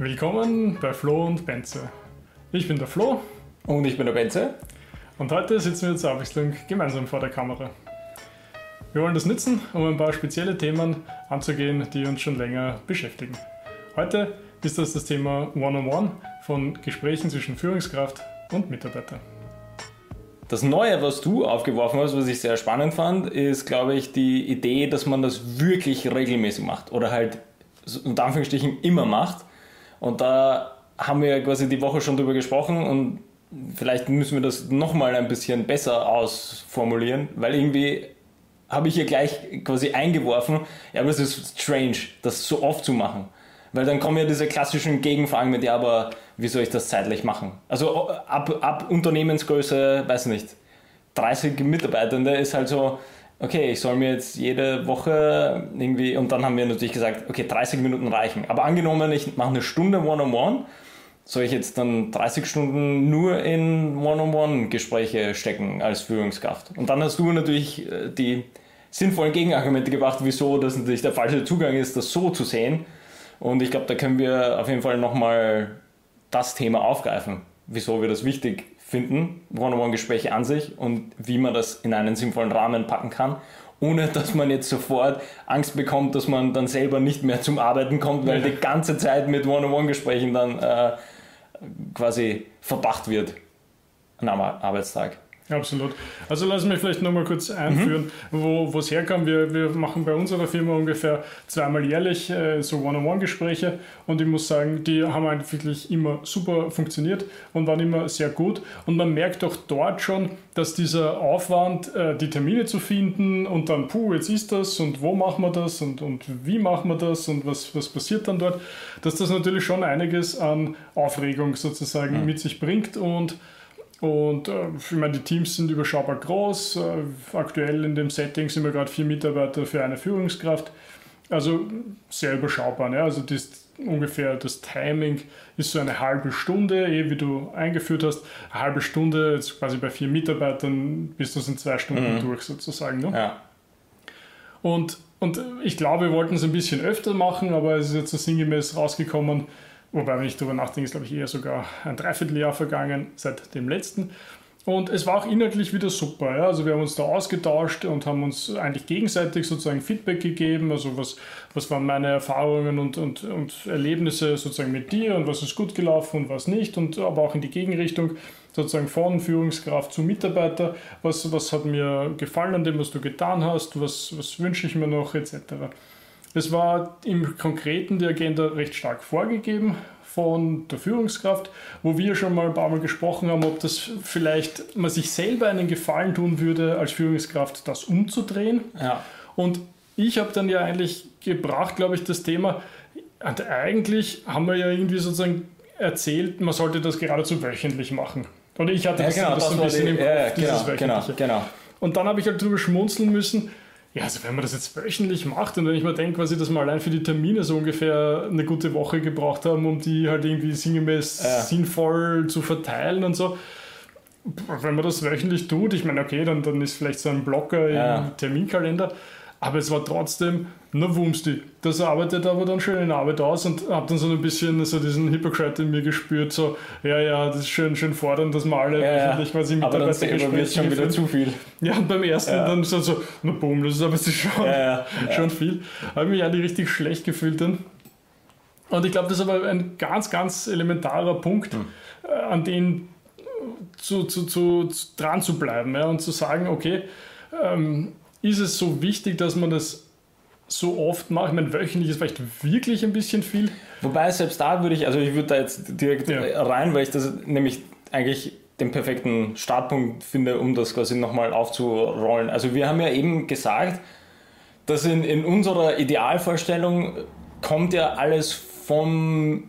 Willkommen bei Flo und Benze. Ich bin der Flo. Und ich bin der Benze. Und heute sitzen wir zur Abwechslung gemeinsam vor der Kamera. Wir wollen das nutzen, um ein paar spezielle Themen anzugehen, die uns schon länger beschäftigen. Heute ist das das Thema One-on-One von Gesprächen zwischen Führungskraft und Mitarbeiter. Das Neue, was du aufgeworfen hast, was ich sehr spannend fand, ist, glaube ich, die Idee, dass man das wirklich regelmäßig macht oder halt unter Anführungsstrichen immer macht. Und da haben wir quasi die Woche schon drüber gesprochen und vielleicht müssen wir das nochmal ein bisschen besser ausformulieren, weil irgendwie habe ich hier gleich quasi eingeworfen, ja, aber es ist strange, das so oft zu machen. Weil dann kommen ja diese klassischen Gegenfragen mit, ja, aber wie soll ich das zeitlich machen? Also ab, ab Unternehmensgröße, weiß nicht, 30 Mitarbeitende ist halt so, okay, ich soll mir jetzt jede Woche irgendwie, und dann haben wir natürlich gesagt, okay, 30 Minuten reichen. Aber angenommen, ich mache eine Stunde One-on-One, soll ich jetzt dann 30 Stunden nur in One-on-One-Gespräche stecken als Führungskraft? Und dann hast du natürlich äh, die sinnvollen Gegenargumente gebracht, wieso das natürlich der falsche Zugang ist, das so zu sehen. Und ich glaube, da können wir auf jeden Fall nochmal das Thema aufgreifen, wieso wir das wichtig finden, One-on-One-Gespräche an sich und wie man das in einen sinnvollen Rahmen packen kann, ohne dass man jetzt sofort Angst bekommt, dass man dann selber nicht mehr zum Arbeiten kommt, weil die ganze Zeit mit One-on-One-Gesprächen dann äh, quasi verbracht wird an einem Arbeitstag. Absolut. Also lass mich vielleicht nochmal kurz einführen, mhm. wo es herkam. Wir, wir machen bei unserer Firma ungefähr zweimal jährlich äh, so One-on-One-Gespräche und ich muss sagen, die haben eigentlich wirklich immer super funktioniert und waren immer sehr gut. Und man merkt auch dort schon, dass dieser Aufwand, äh, die Termine zu finden und dann, puh, jetzt ist das und wo machen wir das und, und wie machen wir das und was, was passiert dann dort, dass das natürlich schon einiges an Aufregung sozusagen mhm. mit sich bringt und und äh, ich meine, die Teams sind überschaubar groß. Äh, aktuell in dem Setting sind wir gerade vier Mitarbeiter für eine Führungskraft. Also sehr überschaubar. Ne? Also das, ungefähr das Timing ist so eine halbe Stunde, eh, wie du eingeführt hast. Eine halbe Stunde, jetzt quasi bei vier Mitarbeitern bist du es in zwei Stunden mhm. durch sozusagen. Ne? Ja. Und, und ich glaube, wir wollten es ein bisschen öfter machen, aber es ist jetzt so sinngemäß rausgekommen, Wobei, wenn ich darüber nachdenke, ist glaube ich eher sogar ein Dreivierteljahr vergangen seit dem letzten. Und es war auch inhaltlich wieder super. Ja? Also wir haben uns da ausgetauscht und haben uns eigentlich gegenseitig sozusagen Feedback gegeben. Also was, was waren meine Erfahrungen und, und, und Erlebnisse sozusagen mit dir und was ist gut gelaufen und was nicht. Und aber auch in die Gegenrichtung sozusagen von Führungskraft zu Mitarbeiter. Was, was hat mir gefallen an dem, was du getan hast? Was, was wünsche ich mir noch etc. Es war im Konkreten die Agenda recht stark vorgegeben von der Führungskraft, wo wir schon mal ein paar Mal gesprochen haben, ob das vielleicht man sich selber einen Gefallen tun würde, als Führungskraft das umzudrehen. Ja. Und ich habe dann ja eigentlich gebracht, glaube ich, das Thema, und eigentlich haben wir ja irgendwie sozusagen erzählt, man sollte das geradezu wöchentlich machen. Oder ich hatte ja, das, genau, das, das so ein bisschen die, im Kopf, ja, dieses genau, genau, genau. Und dann habe ich halt drüber schmunzeln müssen, ja, also wenn man das jetzt wöchentlich macht und wenn ich mir denke, quasi, dass wir allein für die Termine so ungefähr eine gute Woche gebraucht haben, um die halt irgendwie sinngemäß ja. sinnvoll zu verteilen und so. Wenn man das wöchentlich tut, ich meine, okay, dann, dann ist vielleicht so ein Blocker ja. im Terminkalender, aber es war trotzdem, na Wumsti. Das arbeitet aber dann schön in Arbeit aus und habe dann so ein bisschen so diesen Hippocrate in mir gespürt, so, ja, ja, das ist schön, schön fordern, dass wir alle ja, ja. quasi Mitarbeitergespräche wird schon wieder zu viel. Ja, und beim ersten ja. dann so, so, na boom, das ist aber schon, ja, schon viel. Habe mich eigentlich richtig schlecht gefühlt dann. Und ich glaube, das ist aber ein ganz, ganz elementarer Punkt, hm. Äh, an den zu, zu, zu, dran zu bleiben ja, und zu sagen, okay, ähm, ist es so wichtig, dass man das so oft macht? Ich meine, wöchentlich ist vielleicht wirklich ein bisschen viel. Wobei, selbst da würde ich, also ich würde da jetzt direkt ja. rein, weil ich das nämlich eigentlich den perfekten Startpunkt finde, um das quasi nochmal aufzurollen. Also wir haben ja eben gesagt, dass in, in unserer Idealvorstellung kommt ja alles vom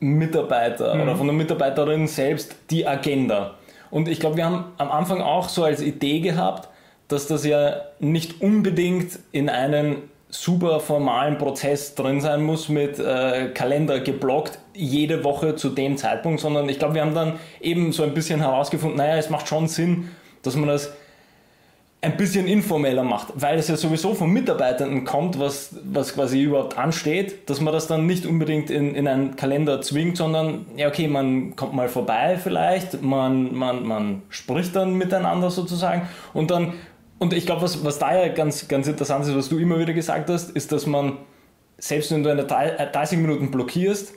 Mitarbeiter mhm. oder von der Mitarbeiterin selbst die Agenda. Und ich glaube, wir haben am Anfang auch so als Idee gehabt, dass das ja nicht unbedingt in einen super formalen Prozess drin sein muss mit äh, Kalender geblockt jede Woche zu dem Zeitpunkt, sondern ich glaube, wir haben dann eben so ein bisschen herausgefunden, naja, es macht schon Sinn, dass man das ein bisschen informeller macht, weil es ja sowieso von Mitarbeitenden kommt, was, was quasi überhaupt ansteht, dass man das dann nicht unbedingt in, in einen Kalender zwingt, sondern ja, okay, man kommt mal vorbei vielleicht, man, man, man spricht dann miteinander sozusagen und dann, und ich glaube, was, was da ja ganz, ganz interessant ist, was du immer wieder gesagt hast, ist, dass man, selbst wenn du eine 30 Minuten blockierst,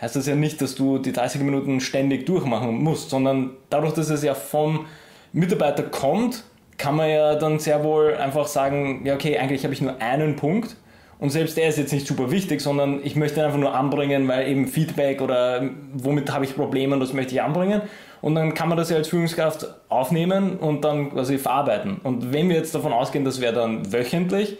heißt das ja nicht, dass du die 30 Minuten ständig durchmachen musst, sondern dadurch, dass es ja vom Mitarbeiter kommt, kann man ja dann sehr wohl einfach sagen, ja okay, eigentlich habe ich nur einen Punkt und selbst der ist jetzt nicht super wichtig, sondern ich möchte ihn einfach nur anbringen, weil eben Feedback oder womit habe ich Probleme und das möchte ich anbringen. Und dann kann man das ja als Führungskraft aufnehmen und dann quasi verarbeiten. Und wenn wir jetzt davon ausgehen, das wäre dann wöchentlich,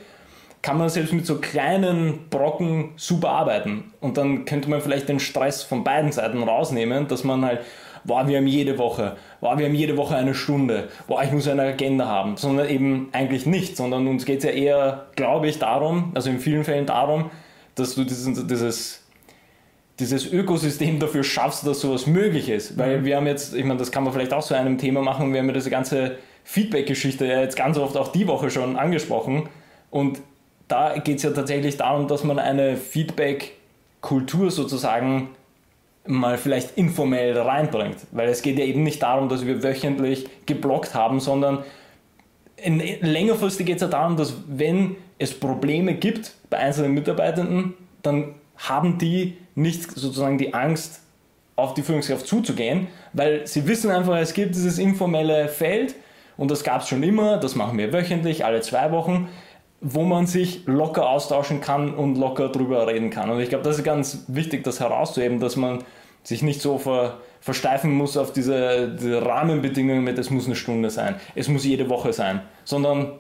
kann man selbst mit so kleinen Brocken super arbeiten. Und dann könnte man vielleicht den Stress von beiden Seiten rausnehmen, dass man halt boah, wir haben jede Woche, boah, wir haben jede Woche eine Stunde, boah, ich muss eine Agenda haben, sondern eben eigentlich nicht, sondern uns geht es ja eher, glaube ich, darum, also in vielen Fällen darum, dass du dieses, dieses, dieses Ökosystem dafür schaffst, dass sowas möglich ist. Weil mhm. wir haben jetzt, ich meine, das kann man vielleicht auch zu einem Thema machen, wir haben ja diese ganze Feedback-Geschichte ja jetzt ganz oft auch die Woche schon angesprochen und da geht es ja tatsächlich darum, dass man eine Feedback-Kultur sozusagen mal vielleicht informell reinbringt. Weil es geht ja eben nicht darum, dass wir wöchentlich geblockt haben, sondern in, längerfristig geht es ja darum, dass wenn es Probleme gibt bei einzelnen Mitarbeitenden, dann haben die nicht sozusagen die Angst, auf die Führungskraft zuzugehen, weil sie wissen einfach, es gibt dieses informelle Feld und das gab es schon immer, das machen wir wöchentlich, alle zwei Wochen, wo man sich locker austauschen kann und locker drüber reden kann. Und ich glaube, das ist ganz wichtig, das herauszuheben, dass man sich nicht so ver, versteifen muss auf diese, diese Rahmenbedingungen mit, es muss eine Stunde sein, es muss jede Woche sein, sondern,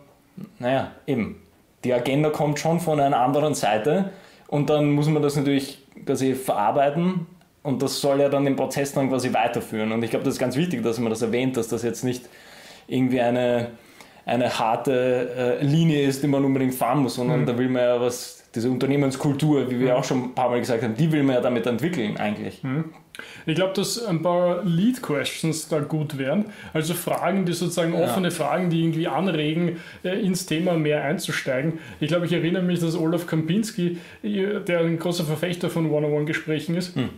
naja, eben, die Agenda kommt schon von einer anderen Seite und dann muss man das natürlich quasi verarbeiten und das soll ja dann den Prozess dann quasi weiterführen. Und ich glaube, das ist ganz wichtig, dass man das erwähnt, dass das jetzt nicht irgendwie eine eine harte äh, Linie ist, die man unbedingt fahren muss, sondern mhm. da will man ja was, diese Unternehmenskultur, wie wir mhm. auch schon ein paar Mal gesagt haben, die will man ja damit entwickeln eigentlich. Mhm. Ich glaube, dass ein paar Lead-Questions da gut wären. Also Fragen, die sozusagen offene ja. Fragen, die irgendwie anregen, äh, ins Thema mehr einzusteigen. Ich glaube, ich erinnere mich, dass Olaf Kampinski, äh, der ein großer Verfechter von One-on-One-Gesprächen ist, mhm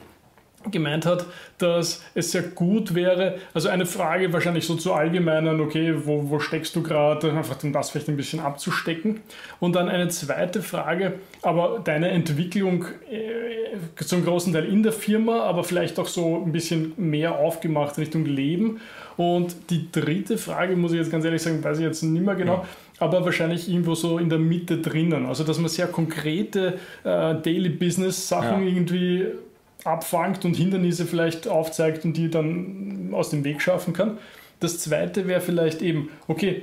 gemeint hat, dass es sehr gut wäre, also eine Frage wahrscheinlich so zu allgemeinen, okay, wo, wo steckst du gerade, einfach um das vielleicht ein bisschen abzustecken. Und dann eine zweite Frage, aber deine Entwicklung äh, zum großen Teil in der Firma, aber vielleicht auch so ein bisschen mehr aufgemacht Richtung Leben. Und die dritte Frage, muss ich jetzt ganz ehrlich sagen, weiß ich jetzt nicht mehr genau, ja. aber wahrscheinlich irgendwo so in der Mitte drinnen. Also, dass man sehr konkrete äh, Daily Business Sachen ja. irgendwie abfangt und Hindernisse vielleicht aufzeigt und die dann aus dem Weg schaffen kann. Das zweite wäre vielleicht eben, okay,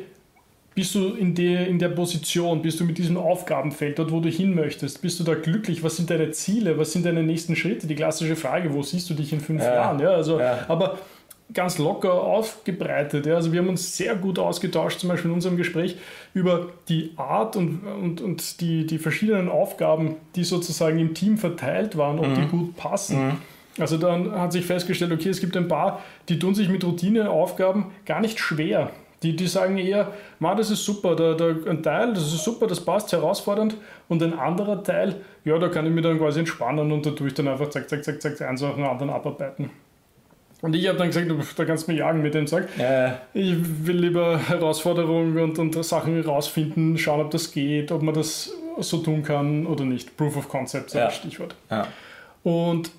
bist du in der, in der Position, bist du mit diesem Aufgabenfeld dort, wo du hin möchtest, bist du da glücklich, was sind deine Ziele, was sind deine nächsten Schritte? Die klassische Frage, wo siehst du dich in fünf ja. Jahren? Ja, also, ja. Aber ganz locker aufgebreitet. Ja. Also wir haben uns sehr gut ausgetauscht, zum Beispiel in unserem Gespräch, über die Art und, und, und die, die verschiedenen Aufgaben, die sozusagen im Team verteilt waren, ob mhm. die gut passen. Mhm. Also dann hat sich festgestellt, okay, es gibt ein paar, die tun sich mit Routineaufgaben gar nicht schwer. Die, die sagen eher, Ma, das ist super, da, da, ein Teil, das ist super, das passt, herausfordernd. Und ein anderer Teil, ja, da kann ich mich dann quasi entspannen und da tue ich dann einfach zack, zack, zack, zack, eins nach dem anderen abarbeiten. Und ich habe dann gesagt, da kannst du mir jagen mit dem Zeug. Ja. Ich will lieber Herausforderungen und, und Sachen rausfinden, schauen, ob das geht, ob man das so tun kann oder nicht. Proof of Concept ist ja. das Stichwort. Ja. Und,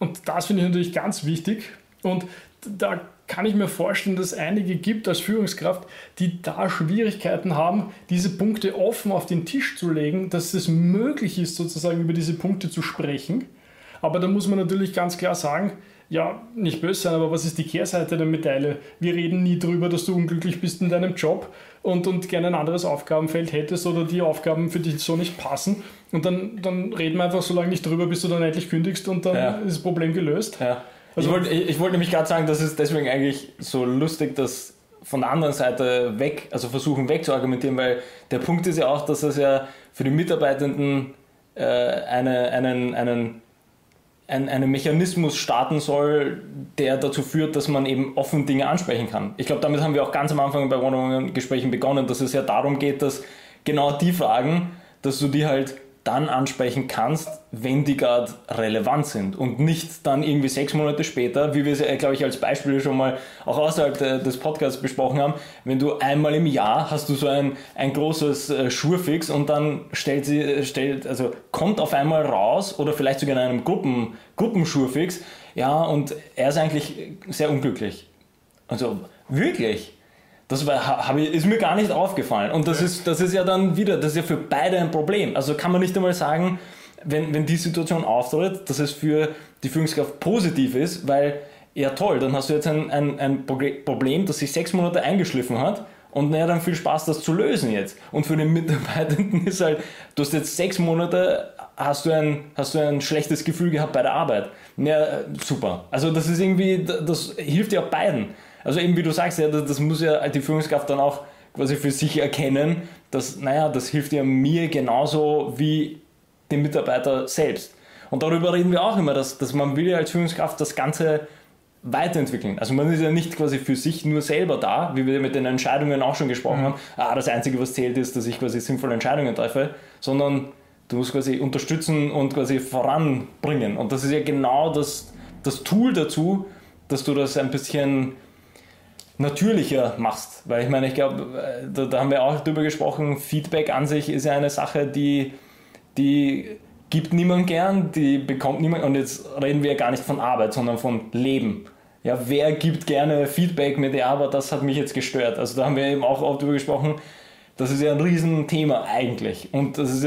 und das finde ich natürlich ganz wichtig. Und da kann ich mir vorstellen, dass es einige gibt als Führungskraft, die da Schwierigkeiten haben, diese Punkte offen auf den Tisch zu legen, dass es möglich ist, sozusagen über diese Punkte zu sprechen. Aber da muss man natürlich ganz klar sagen, ja, nicht böse sein, aber was ist die Kehrseite der Medaille? Wir reden nie darüber, dass du unglücklich bist in deinem Job und, und gerne ein anderes Aufgabenfeld hättest oder die Aufgaben für dich so nicht passen. Und dann, dann reden wir einfach so lange nicht drüber, bis du dann endlich kündigst und dann ja. ist das Problem gelöst. Ja. Also, ich wollte ich wollt nämlich gerade sagen, das ist deswegen eigentlich so lustig, dass von der anderen Seite weg, also versuchen wegzuargumentieren, weil der Punkt ist ja auch, dass es ja für die Mitarbeitenden äh, eine, einen, einen ein, einen Mechanismus starten soll, der dazu führt, dass man eben offen Dinge ansprechen kann. Ich glaube, damit haben wir auch ganz am Anfang bei One-on-One-Gesprächen begonnen, dass es ja darum geht, dass genau die Fragen, dass du die halt dann ansprechen kannst, wenn die gerade relevant sind und nicht dann irgendwie sechs Monate später, wie wir es, glaube ich, als Beispiel schon mal auch außerhalb des Podcasts besprochen haben, wenn du einmal im Jahr hast du so ein, ein großes äh, Schurfix und dann stellt sie, stellt, also kommt auf einmal raus oder vielleicht sogar in einem Gruppen, Gruppenschurfix, ja, und er ist eigentlich sehr unglücklich. Also wirklich. Das war, ich, ist mir gar nicht aufgefallen. Und das, ja. ist, das ist ja dann wieder, das ist ja für beide ein Problem. Also kann man nicht einmal sagen, wenn, wenn die Situation auftritt, dass es für die Führungskraft positiv ist, weil, ja toll, dann hast du jetzt ein, ein, ein Problem, das sich sechs Monate eingeschliffen hat und naja, dann viel Spaß, das zu lösen jetzt. Und für den Mitarbeitenden ist halt, du hast jetzt sechs Monate, hast du ein, hast du ein schlechtes Gefühl gehabt bei der Arbeit. Ja, super. Also das ist irgendwie, das hilft ja beiden. Also eben wie du sagst, ja, das, das muss ja die Führungskraft dann auch quasi für sich erkennen, dass, naja, das hilft ja mir genauso wie dem Mitarbeiter selbst. Und darüber reden wir auch immer, dass, dass man will ja als Führungskraft das Ganze weiterentwickeln. Also man ist ja nicht quasi für sich nur selber da, wie wir mit den Entscheidungen auch schon gesprochen mhm. haben, ah, das Einzige, was zählt, ist, dass ich quasi sinnvolle Entscheidungen treffe, sondern du musst quasi unterstützen und quasi voranbringen. Und das ist ja genau das, das Tool dazu, dass du das ein bisschen natürlicher machst. Weil ich meine, ich glaube, da, da, haben wir auch drüber gesprochen, Feedback an sich ist ja eine Sache, die, die gibt niemand gern, die bekommt niemand, und jetzt reden wir ja gar nicht von Arbeit, sondern von Leben. Ja, wer gibt gerne Feedback mit, ja, aber das hat mich jetzt gestört. Also da haben wir eben auch oft drüber gesprochen, das ist ja ein Riesenthema eigentlich. Und das ist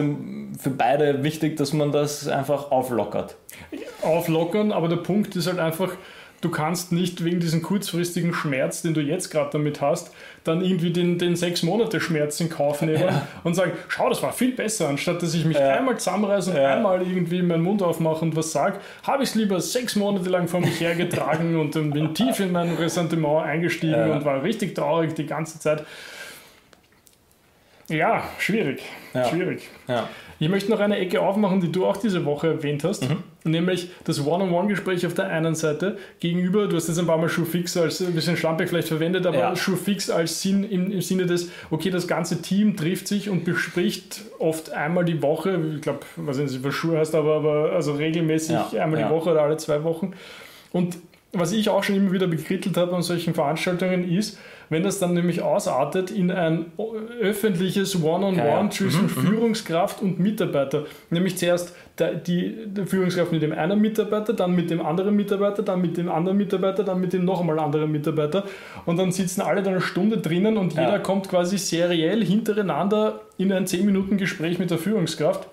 für beide wichtig, dass man das einfach auflockert. Auflockern, aber der Punkt ist halt einfach, du kannst nicht wegen diesem kurzfristigen Schmerz, den du jetzt gerade damit hast, dann irgendwie den, den sechs Monate Schmerz in Kauf nehmen ja. und sagen, schau, das war viel besser, anstatt dass ich mich ja. einmal zusammenreiße und ja. einmal irgendwie meinen Mund aufmache und was sage, habe ich es lieber sechs Monate lang vor mich hergetragen und dann bin tief in mein Ressentiment eingestiegen und war richtig traurig die ganze Zeit. Ja, schwierig. Schwierig. Ich möchte noch eine Ecke aufmachen, die du auch diese Woche erwähnt hast, mhm. nämlich das One-on-One-Gespräch auf der einen Seite gegenüber, du hast jetzt ein paar Mal Schuhfix als ein bisschen schlampig vielleicht verwendet, aber ja. Schuhfix als Sinn im, im, Sinne des, okay, das ganze Team trifft sich und bespricht oft einmal die Woche, ich glaube, was nicht, was Schuh heißt, aber, aber also regelmäßig ja. einmal ja. die Woche oder alle zwei Wochen. Und was ich auch schon immer wieder bekrittelt habe an solchen Veranstaltungen ist, wenn das dann nämlich ausartet in ein öffentliches One-on-One -on -One ja, zwischen mhm, mhm, Führungskraft und Mitarbeiter. Nämlich zuerst der, die, die Führungskraft mit dem einen Mitarbeiter, dann mit dem anderen Mitarbeiter, dann mit dem anderen Mitarbeiter, dann mit dem nochmal anderen Mitarbeiter. Und dann sitzen alle da eine Stunde drinnen und jeder ja. kommt quasi seriell hintereinander in ein 10-Minuten-Gespräch mit der Führungskraft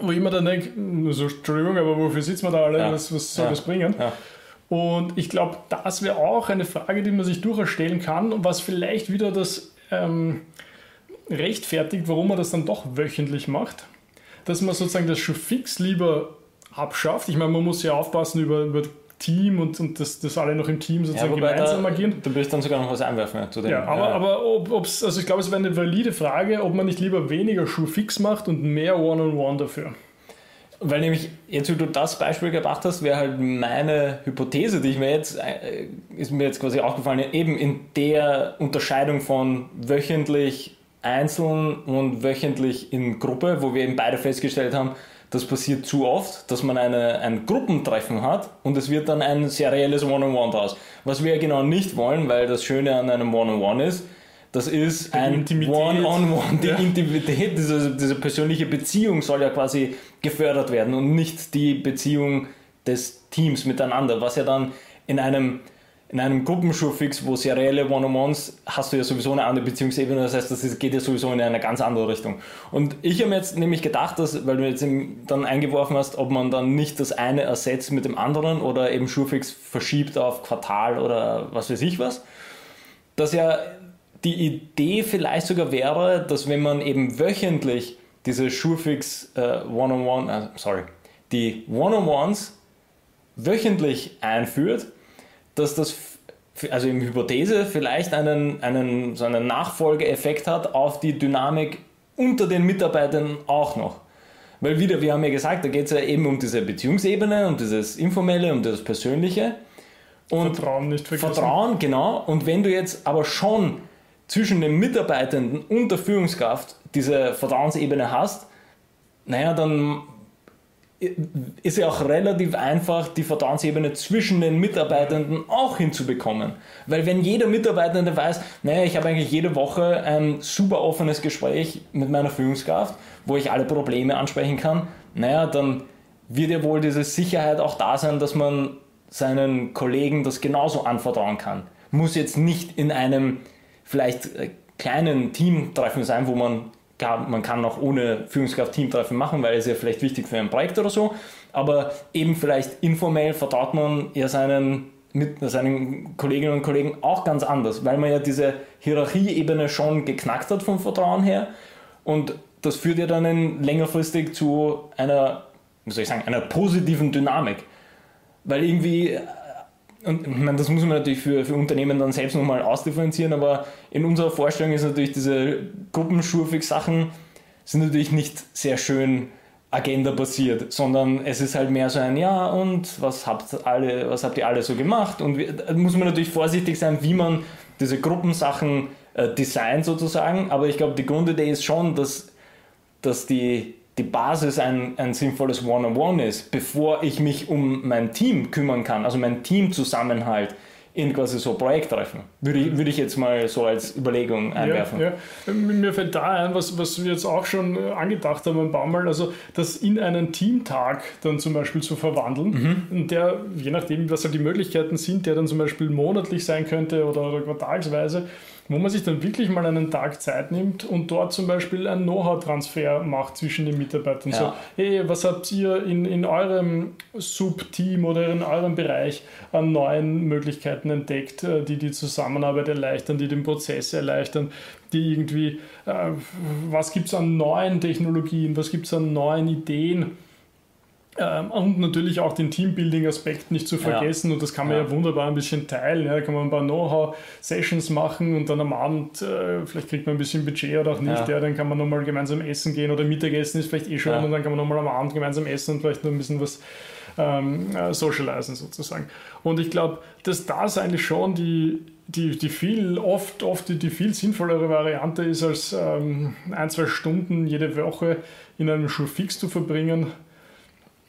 wo ich mir dann denke, so, Entschuldigung, aber wofür sitzen wir da alle? Ja. Was, was soll ja. das bringen? Ja. Und ich glaube, das wäre auch eine Frage, die man sich durchaus stellen kann und was vielleicht wieder das ähm, rechtfertigt, warum man das dann doch wöchentlich macht. Dass man sozusagen das schon fix lieber abschafft. Ich meine, man muss ja aufpassen über, über Team und, und dass das alle noch im Team sozusagen ja, gemeinsam da, agieren. Du willst dann sogar noch was einwerfen zu dem. Ja, aber, ja. aber ob es, also ich glaube, es wäre eine valide Frage, ob man nicht lieber weniger Schuh fix macht und mehr One-on-One -on -One dafür. Weil nämlich, jetzt wie du das Beispiel gebracht hast, wäre halt meine Hypothese, die ich mir jetzt, äh, ist mir jetzt quasi aufgefallen, eben in der Unterscheidung von wöchentlich einzeln und wöchentlich in Gruppe, wo wir eben beide festgestellt haben, das passiert zu oft, dass man eine, ein Gruppentreffen hat und es wird dann ein serielles One-on-One -on draus. Was wir genau nicht wollen, weil das Schöne an einem One-on-One -on -One ist, das ist ein One-on-One. Die ja. Intimität, diese, diese persönliche Beziehung soll ja quasi gefördert werden und nicht die Beziehung des Teams miteinander, was ja dann in einem in einem Gruppenschulfix, wo serielle One-on-Ones hast du ja sowieso eine andere Beziehungsebene, das heißt, das geht ja sowieso in eine ganz andere Richtung. Und ich habe mir jetzt nämlich gedacht, dass, weil du jetzt dann eingeworfen hast, ob man dann nicht das eine ersetzt mit dem anderen oder eben Schulfix verschiebt auf Quartal oder was weiß ich was, dass ja die Idee vielleicht sogar wäre, dass wenn man eben wöchentlich diese Schurfix äh, One-on-One, äh, sorry, die One-on-Ones wöchentlich einführt, dass das also in Hypothese vielleicht einen, einen, so einen Nachfolgeeffekt hat auf die Dynamik unter den Mitarbeitern auch noch. Weil wieder, wir haben ja gesagt, da geht es ja eben um diese Beziehungsebene, um dieses Informelle, um das Persönliche. Und Vertrauen nicht vergessen. Vertrauen, genau. Und wenn du jetzt aber schon zwischen den Mitarbeitenden und der Führungskraft diese Vertrauensebene hast, naja, dann ist ja auch relativ einfach, die Vertrauensebene zwischen den Mitarbeitenden auch hinzubekommen. Weil wenn jeder Mitarbeitende weiß, naja, ich habe eigentlich jede Woche ein super offenes Gespräch mit meiner Führungskraft, wo ich alle Probleme ansprechen kann, naja, dann wird ja wohl diese Sicherheit auch da sein, dass man seinen Kollegen das genauso anvertrauen kann. Muss jetzt nicht in einem vielleicht äh, kleinen Teamtreffen sein, wo man Klar, man kann auch ohne Führungskraft Teamtreffen machen, weil es ja vielleicht wichtig für ein Projekt oder so. Aber eben vielleicht informell vertraut man ja seinen, mit seinen Kolleginnen und Kollegen auch ganz anders, weil man ja diese Hierarchieebene schon geknackt hat vom Vertrauen her. Und das führt ja dann längerfristig zu einer, wie soll ich sagen, einer positiven Dynamik. Weil irgendwie und ich meine, das muss man natürlich für, für Unternehmen dann selbst nochmal ausdifferenzieren, aber in unserer Vorstellung ist natürlich diese Gruppenschurfig-Sachen sind natürlich nicht sehr schön Agenda-basiert, sondern es ist halt mehr so ein Ja und was habt, alle, was habt ihr alle so gemacht? Und da muss man natürlich vorsichtig sein, wie man diese Gruppensachen äh, designt sozusagen, aber ich glaube, die Grundidee ist schon, dass, dass die die Basis ein, ein sinnvolles One-on-One ist, bevor ich mich um mein Team kümmern kann, also mein Teamzusammenhalt in quasi so Projekttreffen. Würde ich, würde ich jetzt mal so als Überlegung einwerfen. Ja, ja. Mir fällt da ein, was, was wir jetzt auch schon äh, angedacht haben ein paar Mal, also das in einen Teamtag dann zum Beispiel zu verwandeln, mhm. der, je nachdem, was halt die Möglichkeiten sind, der dann zum Beispiel monatlich sein könnte oder, oder quartalsweise, wo man sich dann wirklich mal einen Tag Zeit nimmt und dort zum Beispiel einen Know-how-Transfer macht zwischen den Mitarbeitern. Ja. So, hey, was habt ihr in, in eurem Subteam oder in eurem Bereich an neuen Möglichkeiten entdeckt, äh, die die Zusammenarbeit erleichtern, die den Prozess erleichtern, die irgendwie, äh, was gibt es an neuen Technologien, was gibt es an neuen Ideen? Ähm, und natürlich auch den Teambuilding-Aspekt nicht zu vergessen. Ja. Und das kann man ja. ja. wunderbar ein bisschen teilen. Ja. Da kann man ein paar Know-how-Sessions machen und dann am Abend, äh, vielleicht kriegt man ein bisschen Budget oder auch nicht. Ja. Dann kann man nochmal gemeinsam essen gehen oder Mittagessen ist vielleicht eh schon und dann kann man nochmal am Abend gemeinsam essen und vielleicht noch ein bisschen was ähm, äh, socialisen sozusagen. Und ich glaube, dass das eigentlich schon die, die, die viel, oft, oft die, die viel sinnvollere Variante ist, als ähm, ein, zwei Stunden jede Woche in einem Schulfix zu verbringen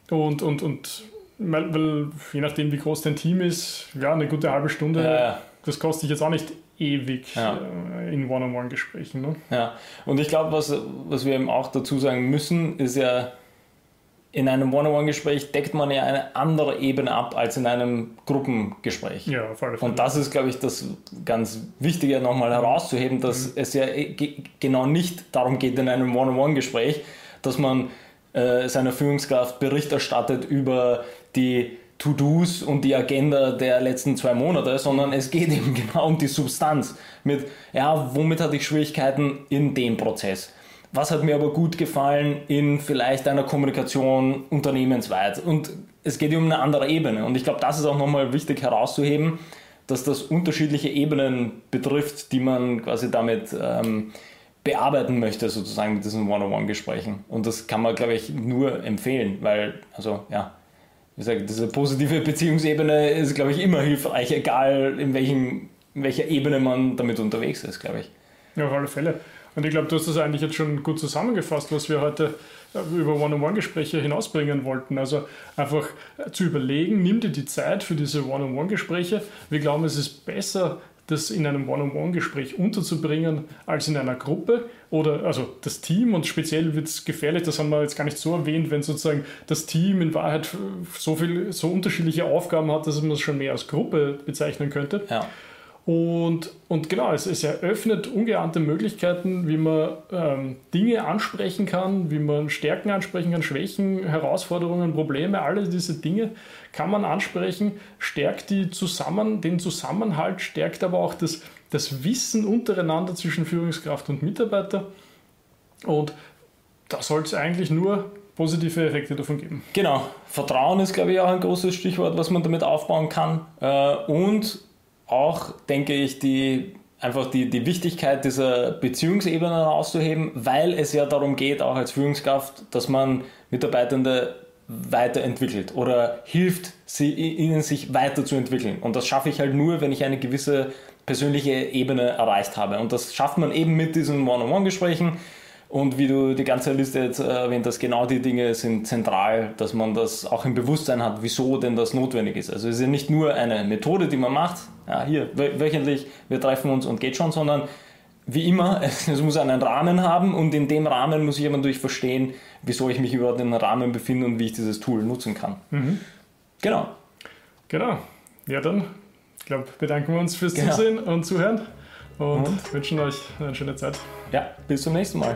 und, und, und weil, weil, je nachdem, wie groß dein Team ist, ja, eine gute halbe Stunde, ja. das kostet dich jetzt auch nicht ewig ja. Äh, in One-on-One-Gesprächen. Ne? Ja, und ich glaube, was, was wir eben auch dazu sagen müssen, ist ja, in einem One-on-One-Gespräch deckt man ja eine andere Ebene ab als in einem Gruppengespräch. Ja, auf alle Fälle. Und das ist, glaube ich, das ganz Wichtige nochmal herauszuheben, dass mhm. es ja genau nicht darum geht in einem One-on-One-Gespräch, dass man äh, seiner Führungskraft Bericht erstattet über die To-Dos und die Agenda der letzten zwei Monate, sondern es geht eben genau um die Substanz. Mit, ja, womit hatte ich Schwierigkeiten in dem Prozess? Was hat mir aber gut gefallen in vielleicht einer Kommunikation unternehmensweit? Und es geht um eine andere Ebene. Und ich glaube, das ist auch nochmal wichtig herauszuheben, dass das unterschiedliche Ebenen betrifft, die man quasi damit ähm, bearbeiten möchte, sozusagen mit diesen One-on-One-Gesprächen. Und das kann man, glaube ich, nur empfehlen, weil, also ja, wie gesagt, diese positive Beziehungsebene ist, glaube ich, immer hilfreich, egal in, welchem, in welcher Ebene man damit unterwegs ist, glaube ich. Ja, auf alle Fälle. Und ich glaube, du hast das eigentlich jetzt schon gut zusammengefasst, was wir heute äh, über One-on-One-Gespräche hinausbringen wollten. Also einfach zu überlegen, nimm dir die Zeit für diese One-on-One-Gespräche. Wir glauben, es ist besser, das in einem One-on-One-Gespräch unterzubringen als in einer Gruppe oder also das Team und speziell wird es gefährlich, das haben wir jetzt gar nicht so erwähnt, wenn sozusagen das Team in Wahrheit so viel, so unterschiedliche Aufgaben hat, dass man es schon mehr als Gruppe bezeichnen könnte. Ja. Und, und genau, es, es eröffnet ungeahnte Möglichkeiten, wie man ähm, Dinge ansprechen kann, wie man Stärken ansprechen kann, Schwächen, Herausforderungen, Probleme, alle diese Dinge kann man ansprechen, stärkt die zusammen, den Zusammenhalt, stärkt aber auch das, das Wissen untereinander zwischen Führungskraft und Mitarbeiter. Und da soll es eigentlich nur positive Effekte davon geben. Genau, Vertrauen ist, glaube ich, auch ein großes Stichwort, was man damit aufbauen kann. Äh, und auch, denke ich, die einfach die, die Wichtigkeit dieser Beziehungsebene herauszuheben, weil es ja darum geht, auch als Führungskraft, dass man Mitarbeitende weiterentwickelt oder hilft, sie, ihnen sich weiterzuentwickeln. Und das schaffe ich halt nur, wenn ich eine gewisse persönliche Ebene erreicht habe. Und das schafft man eben mit diesen One-on-One-Gesprächen. Und wie du die ganze Liste jetzt erwähnt hast, genau die Dinge sind zentral, dass man das auch im Bewusstsein hat, wieso denn das notwendig ist. Also es ist ja nicht nur eine Methode, die man macht, ja, hier wöchentlich, wir treffen uns und geht schon, sondern wie immer, es muss einen Rahmen haben und in dem Rahmen muss ich aber natürlich verstehen, wieso ich mich über den Rahmen befinde und wie ich dieses Tool nutzen kann. Mhm. Genau. Genau. Ja, dann, ich glaube, bedanken wir uns fürs genau. Zusehen und Zuhören und, und wünschen euch eine schöne Zeit. Ja, bis zum nächsten Mal.